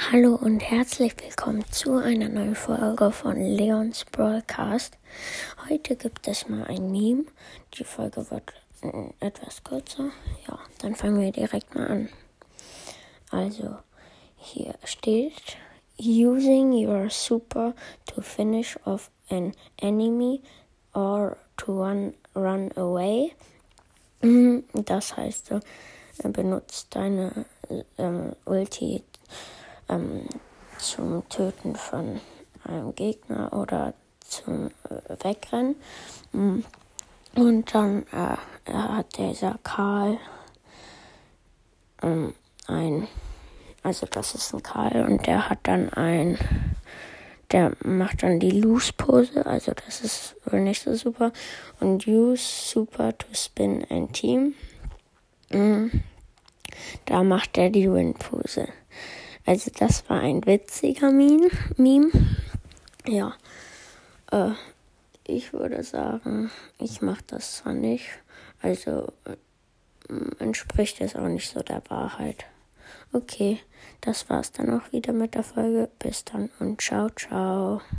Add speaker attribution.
Speaker 1: Hallo und herzlich willkommen zu einer neuen Folge von Leons Broadcast. Heute gibt es mal ein Meme. Die Folge wird äh, etwas kürzer. Ja, dann fangen wir direkt mal an. Also, hier steht: Using your super to finish off an enemy or to run, run away. Das heißt, du benutzt deine ähm, Ulti ähm, zum Töten von einem Gegner oder zum äh, Wegrennen. Mm. Und dann äh, hat dieser Karl ähm, ein, also das ist ein Karl und der hat dann ein, der macht dann die Loose-Pose, also das ist wohl nicht so super. Und use super to spin ein Team. Mm. Da macht er die Win-Pose. Also das war ein witziger Meme. Ja. Äh, ich würde sagen, ich mache das zwar nicht. Also äh, entspricht es auch nicht so der Wahrheit. Okay, das war's dann auch wieder mit der Folge. Bis dann und ciao, ciao.